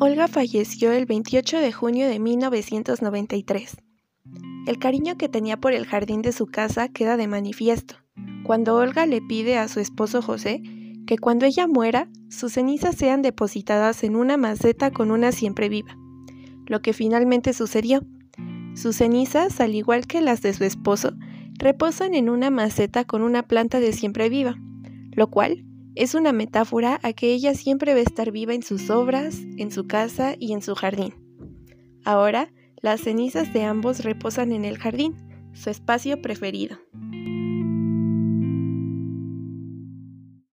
Olga falleció el 28 de junio de 1993. El cariño que tenía por el jardín de su casa queda de manifiesto, cuando Olga le pide a su esposo José que cuando ella muera, sus cenizas sean depositadas en una maceta con una siempre viva, lo que finalmente sucedió. Sus cenizas, al igual que las de su esposo, reposan en una maceta con una planta de siempre viva, lo cual es una metáfora a que ella siempre va a estar viva en sus obras, en su casa y en su jardín. Ahora, las cenizas de ambos reposan en el jardín, su espacio preferido.